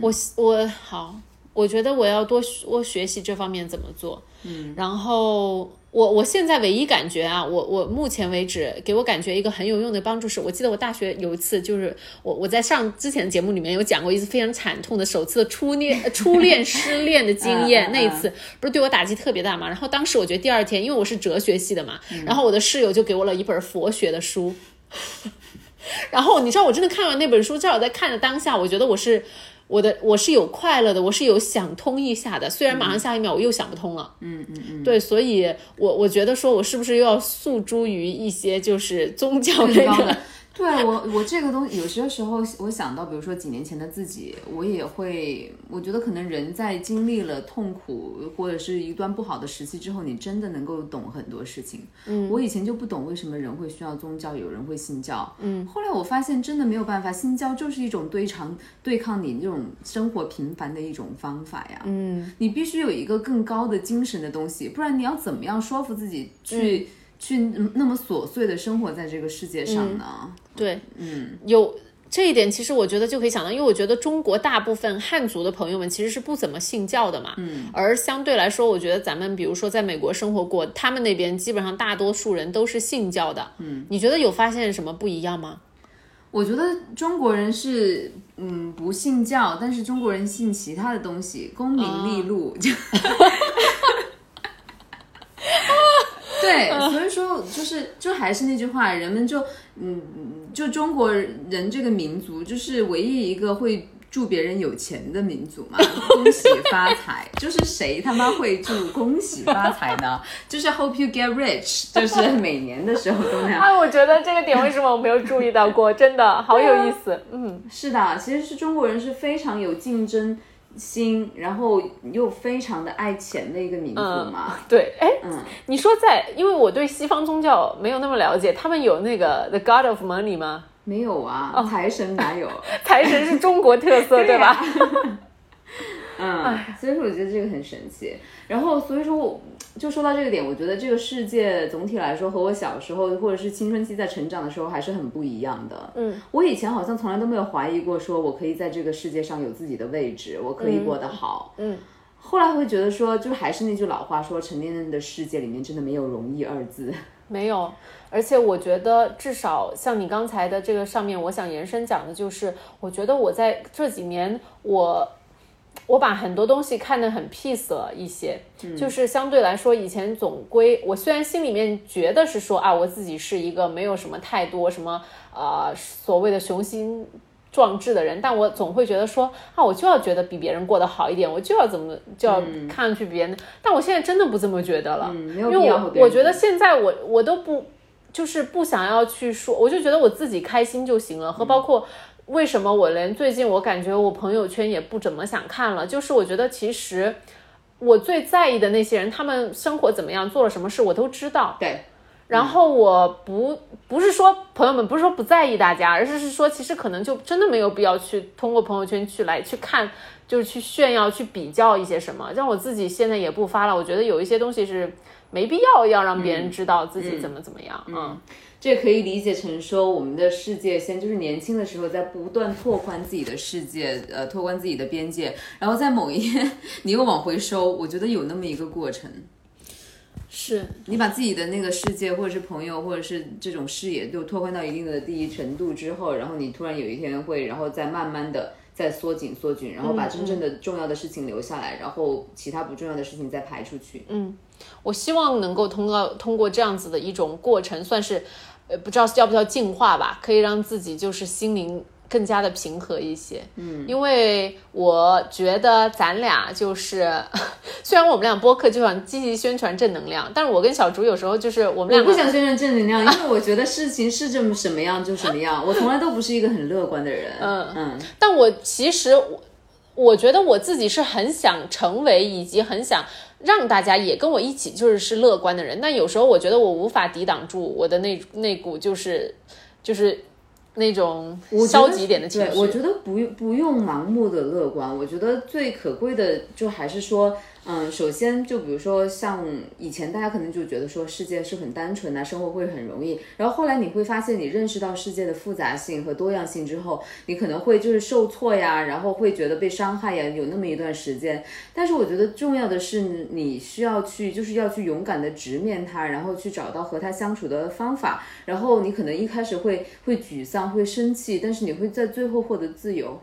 我我好，我觉得我要多多学习这方面怎么做。嗯，然后。我我现在唯一感觉啊，我我目前为止给我感觉一个很有用的帮助是，我记得我大学有一次，就是我我在上之前的节目里面有讲过一次非常惨痛的首次的初恋初恋 失恋的经验，那一次不是对我打击特别大嘛？然后当时我觉得第二天，因为我是哲学系的嘛，然后我的室友就给我了一本佛学的书，然后你知道我真的看完那本书，至少在看的当下，我觉得我是。我的我是有快乐的，我是有想通一下的，虽然马上下一秒我又想不通了。嗯嗯嗯，对，所以我我觉得说，我是不是又要诉诸于一些就是宗教类的？对我，我这个东西有些时候，我想到，比如说几年前的自己，我也会，我觉得可能人在经历了痛苦或者是一段不好的时期之后，你真的能够懂很多事情。嗯，我以前就不懂为什么人会需要宗教，有人会信教。嗯，后来我发现真的没有办法，信教就是一种对抗对抗你这种生活平凡的一种方法呀。嗯，你必须有一个更高的精神的东西，不然你要怎么样说服自己去？去那么琐碎的生活在这个世界上呢？对，嗯，有这一点，其实我觉得就可以想到，因为我觉得中国大部分汉族的朋友们其实是不怎么信教的嘛，嗯，而相对来说，我觉得咱们比如说在美国生活过，他们那边基本上大多数人都是信教的，嗯，你觉得有发现什么不一样吗？我觉得中国人是嗯不信教，但是中国人信其他的东西，功名利禄。对，所以说就是就还是那句话，人们就嗯，就中国人这个民族就是唯一一个会祝别人有钱的民族嘛，恭喜发财，就是谁他妈会祝恭喜发财呢？就是 Hope you get rich，就是每年的时候都那样。哎，我觉得这个点为什么我没有注意到过？真的好有意思。嗯，是的，其实是中国人是非常有竞争心，然后又非常的爱钱的一个民族嘛。对，哎，嗯，你说在，因为我对西方宗教没有那么了解，他们有那个 The God of Money 吗？没有啊，财神哪有？财神是中国特色，对吧？嗯，所以说我觉得这个很神奇。然后所以说，我就说到这个点，我觉得这个世界总体来说和我小时候或者是青春期在成长的时候还是很不一样的。嗯，我以前好像从来都没有怀疑过，说我可以在这个世界上有自己的位置，我可以过得好。嗯，后来会觉得说，就还是那句老话，说成年人的世界里面真的没有容易二字。没有，而且我觉得至少像你刚才的这个上面，我想延伸讲的就是，我觉得我在这几年，我我把很多东西看得很 peace 了一些，就是相对来说，以前总归我虽然心里面觉得是说啊，我自己是一个没有什么太多什么呃所谓的雄心。壮志的人，但我总会觉得说啊，我就要觉得比别人过得好一点，我就要怎么就要看上去别人。但我现在真的不这么觉得了，因为我我觉得现在我我都不就是不想要去说，我就觉得我自己开心就行了。和包括为什么我连最近我感觉我朋友圈也不怎么想看了，就是我觉得其实我最在意的那些人，他们生活怎么样，做了什么事，我都知道。对。然后我不不是说朋友们不是说不在意大家，而是是说其实可能就真的没有必要去通过朋友圈去来去看，就是去炫耀去比较一些什么。像我自己现在也不发了，我觉得有一些东西是没必要要让别人知道自己怎么怎么样。嗯，这可以理解成说我们的世界先就是年轻的时候在不断拓宽自己的世界，呃，拓宽自己的边界，然后在某一天你又往回收，我觉得有那么一个过程。是你把自己的那个世界，或者是朋友，或者是这种视野，都拓宽到一定的第一程度之后，然后你突然有一天会，然后再慢慢的再缩紧缩紧，然后把真正的重要的事情留下来，然后其他不重要的事情再排出去。嗯，我希望能够通过通过这样子的一种过程，算是呃不知道叫不叫净化吧，可以让自己就是心灵。更加的平和一些，嗯，因为我觉得咱俩就是，虽然我们俩播客就想积极宣传正能量，但是我跟小竹有时候就是我们俩不想宣传正能量，因为我觉得事情是这么什么样就什么样，我从来都不是一个很乐观的人，嗯。嗯，但我其实我我觉得我自己是很想成为，以及很想让大家也跟我一起就是是乐观的人，但有时候我觉得我无法抵挡住我的那那股就是就是。那种消极点的情绪，我觉得不用不用盲目的乐观。我觉得最可贵的就还是说。嗯，首先就比如说像以前大家可能就觉得说世界是很单纯的，生活会很容易。然后后来你会发现，你认识到世界的复杂性和多样性之后，你可能会就是受挫呀，然后会觉得被伤害呀，有那么一段时间。但是我觉得重要的是，你需要去就是要去勇敢的直面它，然后去找到和它相处的方法。然后你可能一开始会会沮丧，会生气，但是你会在最后获得自由。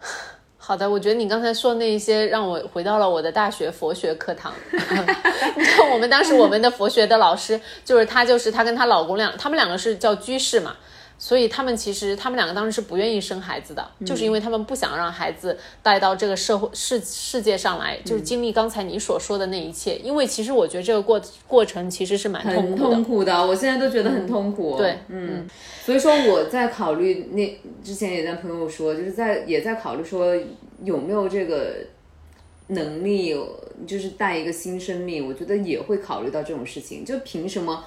好的，我觉得你刚才说那一些让我回到了我的大学佛学课堂。你看，我们当时我们的佛学的老师就是她，就是她跟她老公两，他们两个是叫居士嘛。所以他们其实，他们两个当时是不愿意生孩子的，就是因为他们不想让孩子带到这个社会世世界上来，就是经历刚才你所说的那一切。因为其实我觉得这个过过程其实是蛮痛苦的，痛苦的。我现在都觉得很痛苦。对，嗯。所以说我在考虑，那之前也在朋友说，就是在也在考虑说有没有这个能力，就是带一个新生命。我觉得也会考虑到这种事情，就凭什么？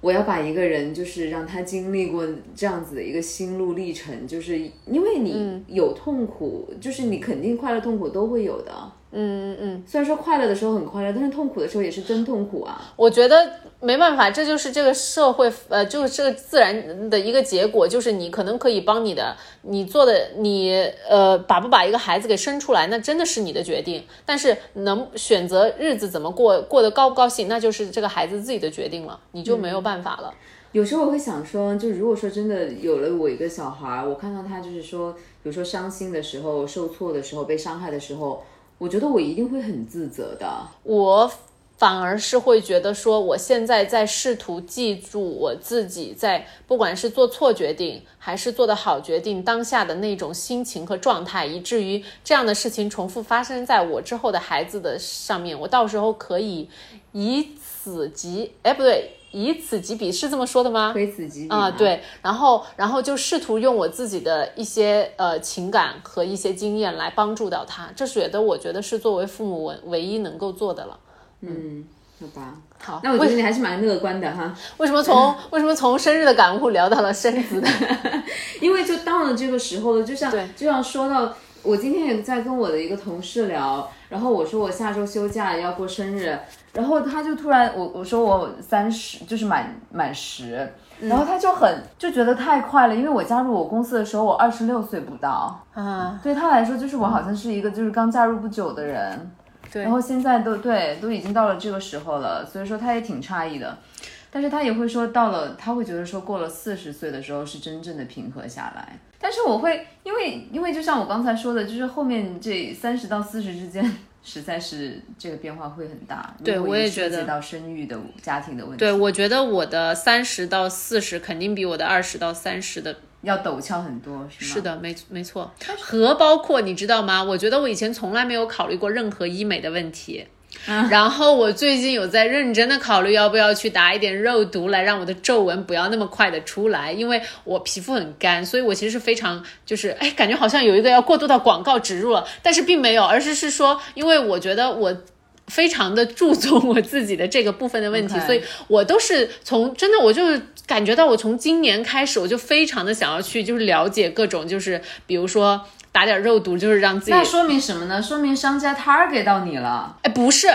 我要把一个人，就是让他经历过这样子的一个心路历程，就是因为你有痛苦，就是你肯定快乐痛苦都会有的。嗯嗯嗯，虽然说快乐的时候很快乐，但是痛苦的时候也是真痛苦啊。我觉得没办法，这就是这个社会，呃，就是这个自然的一个结果，就是你可能可以帮你的，你做的，你呃，把不把一个孩子给生出来，那真的是你的决定。但是能选择日子怎么过，过得高不高兴，那就是这个孩子自己的决定了，你就没有办法了。有时候我会想说，就如果说真的有了我一个小孩，我看到他就是说，比如说伤心的时候、受挫的时候、被伤害的时候。我觉得我一定会很自责的。我反而是会觉得说，我现在在试图记住我自己在不管是做错决定还是做的好决定当下的那种心情和状态，以至于这样的事情重复发生在我之后的孩子的上面，我到时候可以以此及哎不对，以此及彼是这么说的吗？非此即彼啊，对，然后然后就试图用我自己的一些呃情感和一些经验来帮助到他，这觉得我觉得是作为父母唯唯一能够做的了。嗯，好吧，好，那我觉得你还是蛮乐观的哈。为什么从 为什么从生日的感悟聊到了生子的？因为就到了这个时候了，就像就像说到，我今天也在跟我的一个同事聊，然后我说我下周休假要过生日，然后他就突然我我说我三十就是满满十，然后他就很就觉得太快了，因为我加入我公司的时候我二十六岁不到啊，对他来说就是我好像是一个就是刚加入不久的人。对然后现在都对，都已经到了这个时候了，所以说他也挺诧异的，但是他也会说到了，他会觉得说过了四十岁的时候是真正的平和下来。但是我会因为因为就像我刚才说的，就是后面这三十到四十之间，实在是这个变化会很大。对，我也觉得到生育的家庭的问题。对，我觉得我的三十到四十肯定比我的二十到三十的。要陡峭很多，是是的，没没错。和包括你知道吗？我觉得我以前从来没有考虑过任何医美的问题，然后我最近有在认真的考虑要不要去打一点肉毒来让我的皱纹不要那么快的出来，因为我皮肤很干，所以我其实是非常就是哎，感觉好像有一个要过渡到广告植入了，但是并没有，而是是说，因为我觉得我。非常的注重我自己的这个部分的问题，所以我都是从真的，我就是感觉到我从今年开始，我就非常的想要去，就是了解各种，就是比如说打点肉毒，就是让自己。那说明什么呢？说明商家 target 到你了？哎，不是，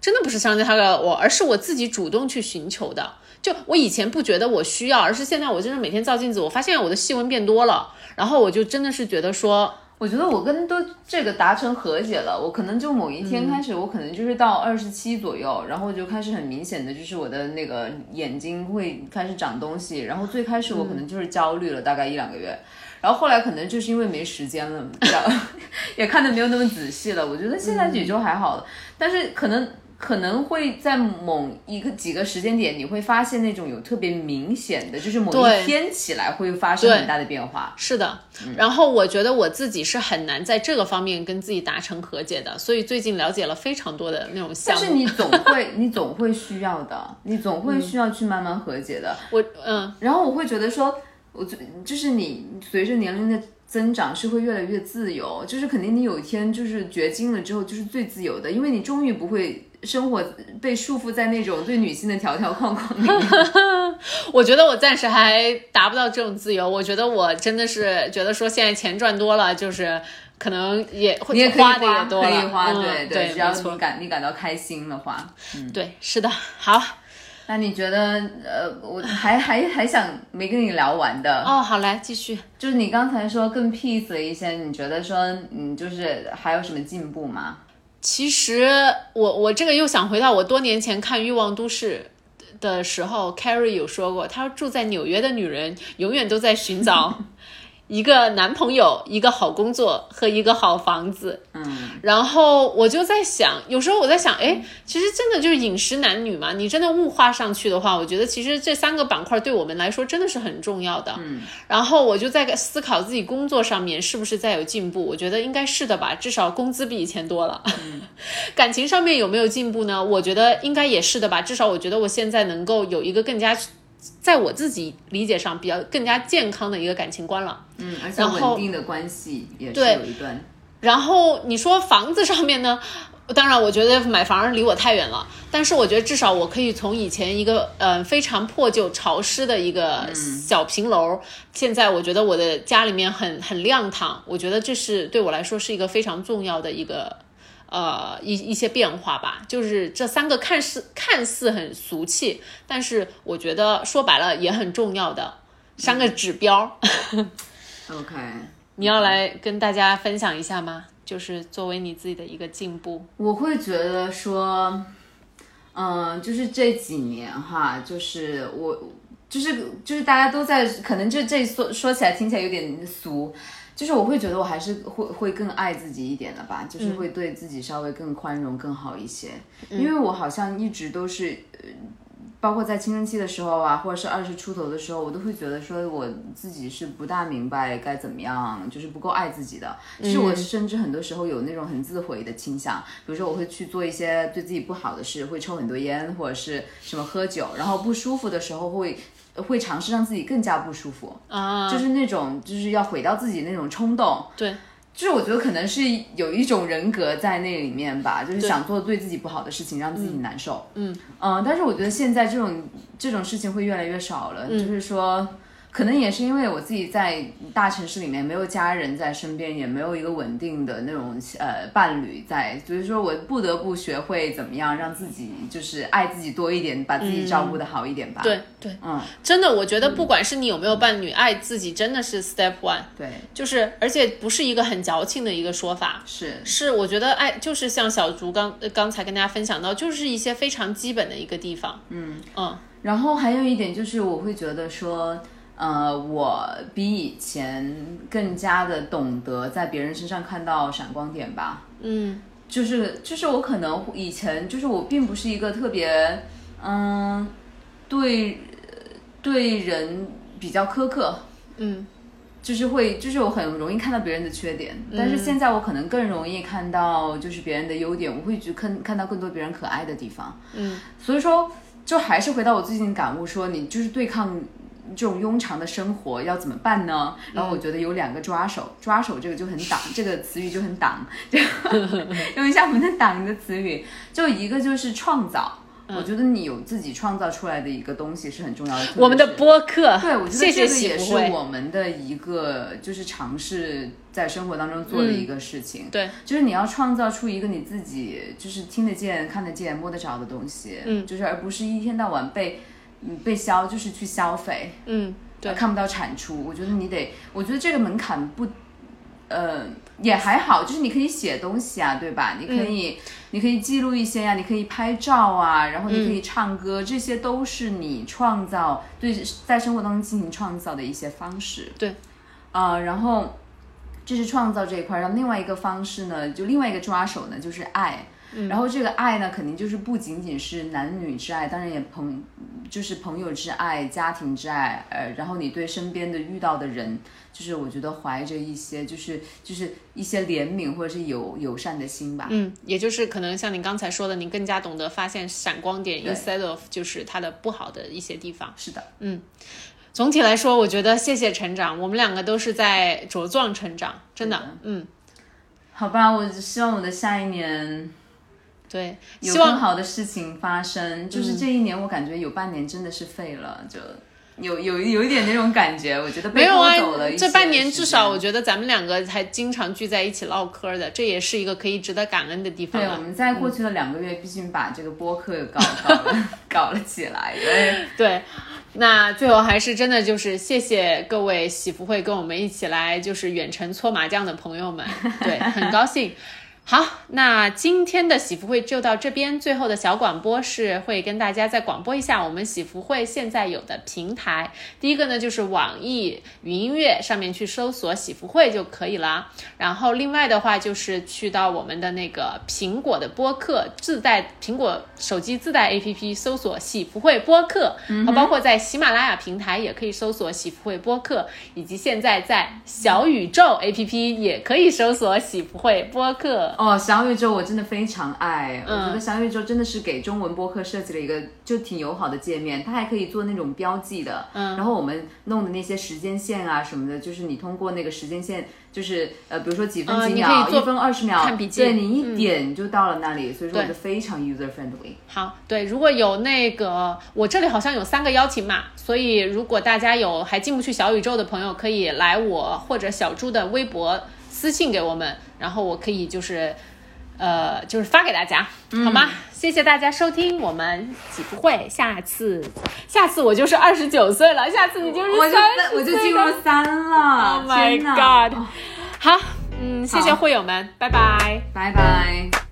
真的不是商家 target 我，而是我自己主动去寻求的。就我以前不觉得我需要，而是现在我真的每天照镜子，我发现我的细纹变多了，然后我就真的是觉得说。我觉得我跟都这个达成和解了，我可能就某一天开始，我可能就是到二十七左右，然后就开始很明显的就是我的那个眼睛会开始长东西，然后最开始我可能就是焦虑了大概一两个月，然后后来可能就是因为没时间了，也看的没有那么仔细了，我觉得现在也就还好了，但是可能。可能会在某一个几个时间点，你会发现那种有特别明显的，就是某一天起来会发生很大的变化。是的，然后我觉得我自己是很难在这个方面跟自己达成和解的，所以最近了解了非常多的那种项目。但是你 总会，你总会需要的，你总会需要去慢慢和解的。我嗯，然后我会觉得说，我就就是你随着年龄的。增长是会越来越自由，就是肯定你有一天就是绝经了之后就是最自由的，因为你终于不会生活被束缚在那种对女性的条条框框里面。我觉得我暂时还达不到这种自由，我觉得我真的是觉得说现在钱赚多了，就是可能也会花的也多了，可以花，对对，只要你感你感到开心的话，嗯，对，是的，好。那你觉得，呃，我还还还想没跟你聊完的哦，好来继续，就是你刚才说更 peace 了一些，你觉得说，嗯，就是还有什么进步吗？其实我我这个又想回到我多年前看《欲望都市》的时候，Carrie 有说过，她说住在纽约的女人永远都在寻找。一个男朋友，一个好工作和一个好房子，嗯，然后我就在想，有时候我在想，哎，其实真的就是饮食男女嘛，你真的物化上去的话，我觉得其实这三个板块对我们来说真的是很重要的，嗯，然后我就在思考自己工作上面是不是再有进步，我觉得应该是的吧，至少工资比以前多了，感情上面有没有进步呢？我觉得应该也是的吧，至少我觉得我现在能够有一个更加。在我自己理解上，比较更加健康的一个感情观了。嗯，而且稳定的关系也是有一段。然后你说房子上面呢？当然，我觉得买房离我太远了。但是我觉得至少我可以从以前一个呃非常破旧潮湿的一个小平楼，现在我觉得我的家里面很很亮堂。我觉得这是对我来说是一个非常重要的一个。呃，一一些变化吧，就是这三个看似看似很俗气，但是我觉得说白了也很重要的三个指标。OK，你要来跟大家分享一下吗？就是作为你自己的一个进步，我会觉得说，嗯，就是这几年哈，就是我就是就是大家都在，可能就这说说起来听起来有点俗。就是我会觉得我还是会会更爱自己一点的吧，就是会对自己稍微更宽容更好一些，因为我好像一直都是。包括在青春期的时候啊，或者是二十出头的时候，我都会觉得说我自己是不大明白该怎么样，就是不够爱自己的。其实我甚至很多时候有那种很自毁的倾向，比如说我会去做一些对自己不好的事，会抽很多烟或者是什么喝酒，然后不舒服的时候会会尝试让自己更加不舒服啊，就是那种就是要毁掉自己那种冲动。对。就是我觉得可能是有一种人格在那里面吧，就是想做对自己不好的事情，让自己难受。嗯嗯，但是我觉得现在这种这种事情会越来越少了，就是说。可能也是因为我自己在大城市里面没有家人在身边，也没有一个稳定的那种呃伴侣在，所以说我不得不学会怎么样让自己就是爱自己多一点，把自己照顾的好一点吧。对对，嗯，真的，我觉得不管是你有没有伴侣，爱自己真的是 step one。对，就是而且不是一个很矫情的一个说法，是是，我觉得爱就是像小竹刚刚才跟大家分享到，就是一些非常基本的一个地方。嗯嗯，然后还有一点就是我会觉得说。呃，我比以前更加的懂得在别人身上看到闪光点吧。嗯，就是就是我可能以前就是我并不是一个特别嗯对对人比较苛刻。嗯，就是会就是我很容易看到别人的缺点，但是现在我可能更容易看到就是别人的优点，我会去看看到更多别人可爱的地方。嗯，所以说就还是回到我最近感悟，说你就是对抗。这种庸常的生活要怎么办呢？然后我觉得有两个抓手，抓手这个就很挡，这个词语就很挡，用一下我们的挡的词语，就一个就是创造。我觉得你有自己创造出来的一个东西是很重要的。我们的播客，对，我觉得这个也是我们的一个就是尝试在生活当中做的一个事情。对，就是你要创造出一个你自己就是听得见、看得见、摸得着的东西，嗯，就是而不是一天到晚被。嗯，被消就是去消费，嗯，对，看不到产出。我觉得你得，我觉得这个门槛不，呃，也还好，就是你可以写东西啊，对吧？你可以，你可以记录一些呀，你可以拍照啊，然后你可以唱歌，这些都是你创造对在生活当中进行创造的一些方式。对，啊，然后这是创造这一块，然后另外一个方式呢，就另外一个抓手呢，就是爱。然后这个爱呢，肯定就是不仅仅是男女之爱，当然也朋，就是朋友之爱、家庭之爱。呃，然后你对身边的遇到的人，就是我觉得怀着一些，就是就是一些怜悯或者是友友善的心吧。嗯，也就是可能像你刚才说的，你更加懂得发现闪光点，instead of 就是它的不好的一些地方。是的，嗯，总体来说，我觉得谢谢成长，我们两个都是在茁壮成长，真的。嗯，好吧，我希望我的下一年。对，有更好的事情发生。就是这一年，我感觉有半年真的是废了，就有有有一点那种感觉。我觉得没有啊，这半年至少我觉得咱们两个还经常聚在一起唠嗑的，这也是一个可以值得感恩的地方。对，我们在过去的两个月，毕竟把这个播客搞搞了搞了起来。对 对，那最后还是真的就是谢谢各位喜福会跟我们一起来就是远程搓麻将的朋友们，对，很高兴。好，那今天的喜福会就到这边。最后的小广播是会跟大家再广播一下我们喜福会现在有的平台。第一个呢，就是网易云音乐上面去搜索喜福会就可以了。然后另外的话，就是去到我们的那个苹果的播客自带苹果手机自带 APP 搜索喜福会播客，和包括在喜马拉雅平台也可以搜索喜福会播客，以及现在在小宇宙 APP 也可以搜索喜福会播客。哦，小宇宙我真的非常爱，我觉得小宇宙真的是给中文播客设计了一个就挺友好的界面，它还可以做那种标记的，嗯，然后我们弄的那些时间线啊什么的，就是你通过那个时间线，就是呃，比如说几分几秒，一分二十秒，看笔记，对你一点就到了那里，所以说我觉得非常 user friendly。好，对，如果有那个我这里好像有三个邀请码，所以如果大家有还进不去小宇宙的朋友，可以来我或者小猪的微博。私信给我们，然后我可以就是，呃，就是发给大家，好吗？谢谢大家收听，我们几不会，下次，下次我就是二十九岁了，下次你就是三十，我就进入三了，Oh my God！好，嗯，谢谢会友们，拜拜，拜拜。